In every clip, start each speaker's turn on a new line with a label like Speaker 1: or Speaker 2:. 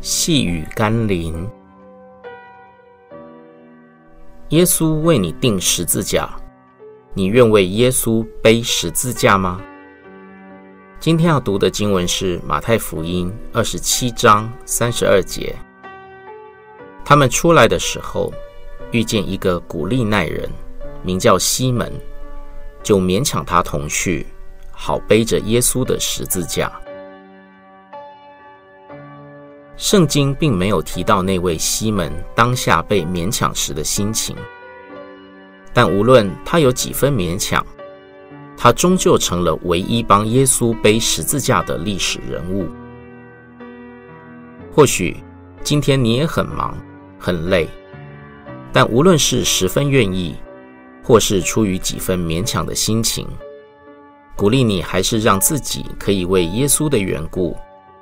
Speaker 1: 细雨甘霖，耶稣为你钉十字架，你愿为耶稣背十字架吗？今天要读的经文是马太福音二十七章三十二节。他们出来的时候，遇见一个古利奈人，名叫西门，就勉强他同去，好背着耶稣的十字架。圣经并没有提到那位西门当下被勉强时的心情，但无论他有几分勉强，他终究成了唯一帮耶稣背十字架的历史人物。或许今天你也很忙很累，但无论是十分愿意，或是出于几分勉强的心情，鼓励你还是让自己可以为耶稣的缘故。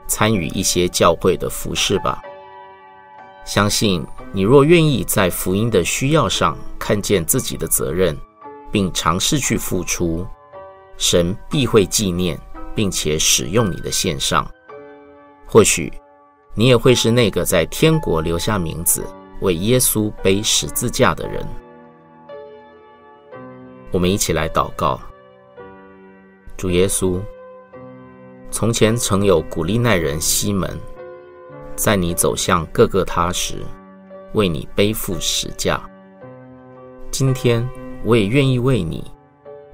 Speaker 1: 参与一些教会的服事吧。相信你若愿意在福音的需要上看见自己的责任，并尝试去付出，神必会纪念，并且使用你的献上。或许你也会是那个在天国留下名字，为耶稣背十字架的人。我们一起来祷告，主耶稣。从前曾有古利奈人西门，在你走向各个他时，为你背负十架。今天我也愿意为你，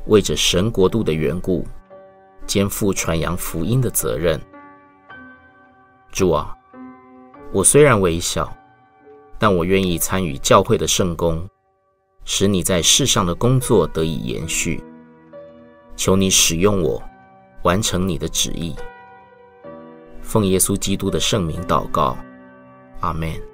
Speaker 1: 为着神国度的缘故，肩负传扬福音的责任。主啊，我虽然微小，但我愿意参与教会的圣工，使你在世上的工作得以延续。求你使用我。完成你的旨意，奉耶稣基督的圣名祷告，阿门。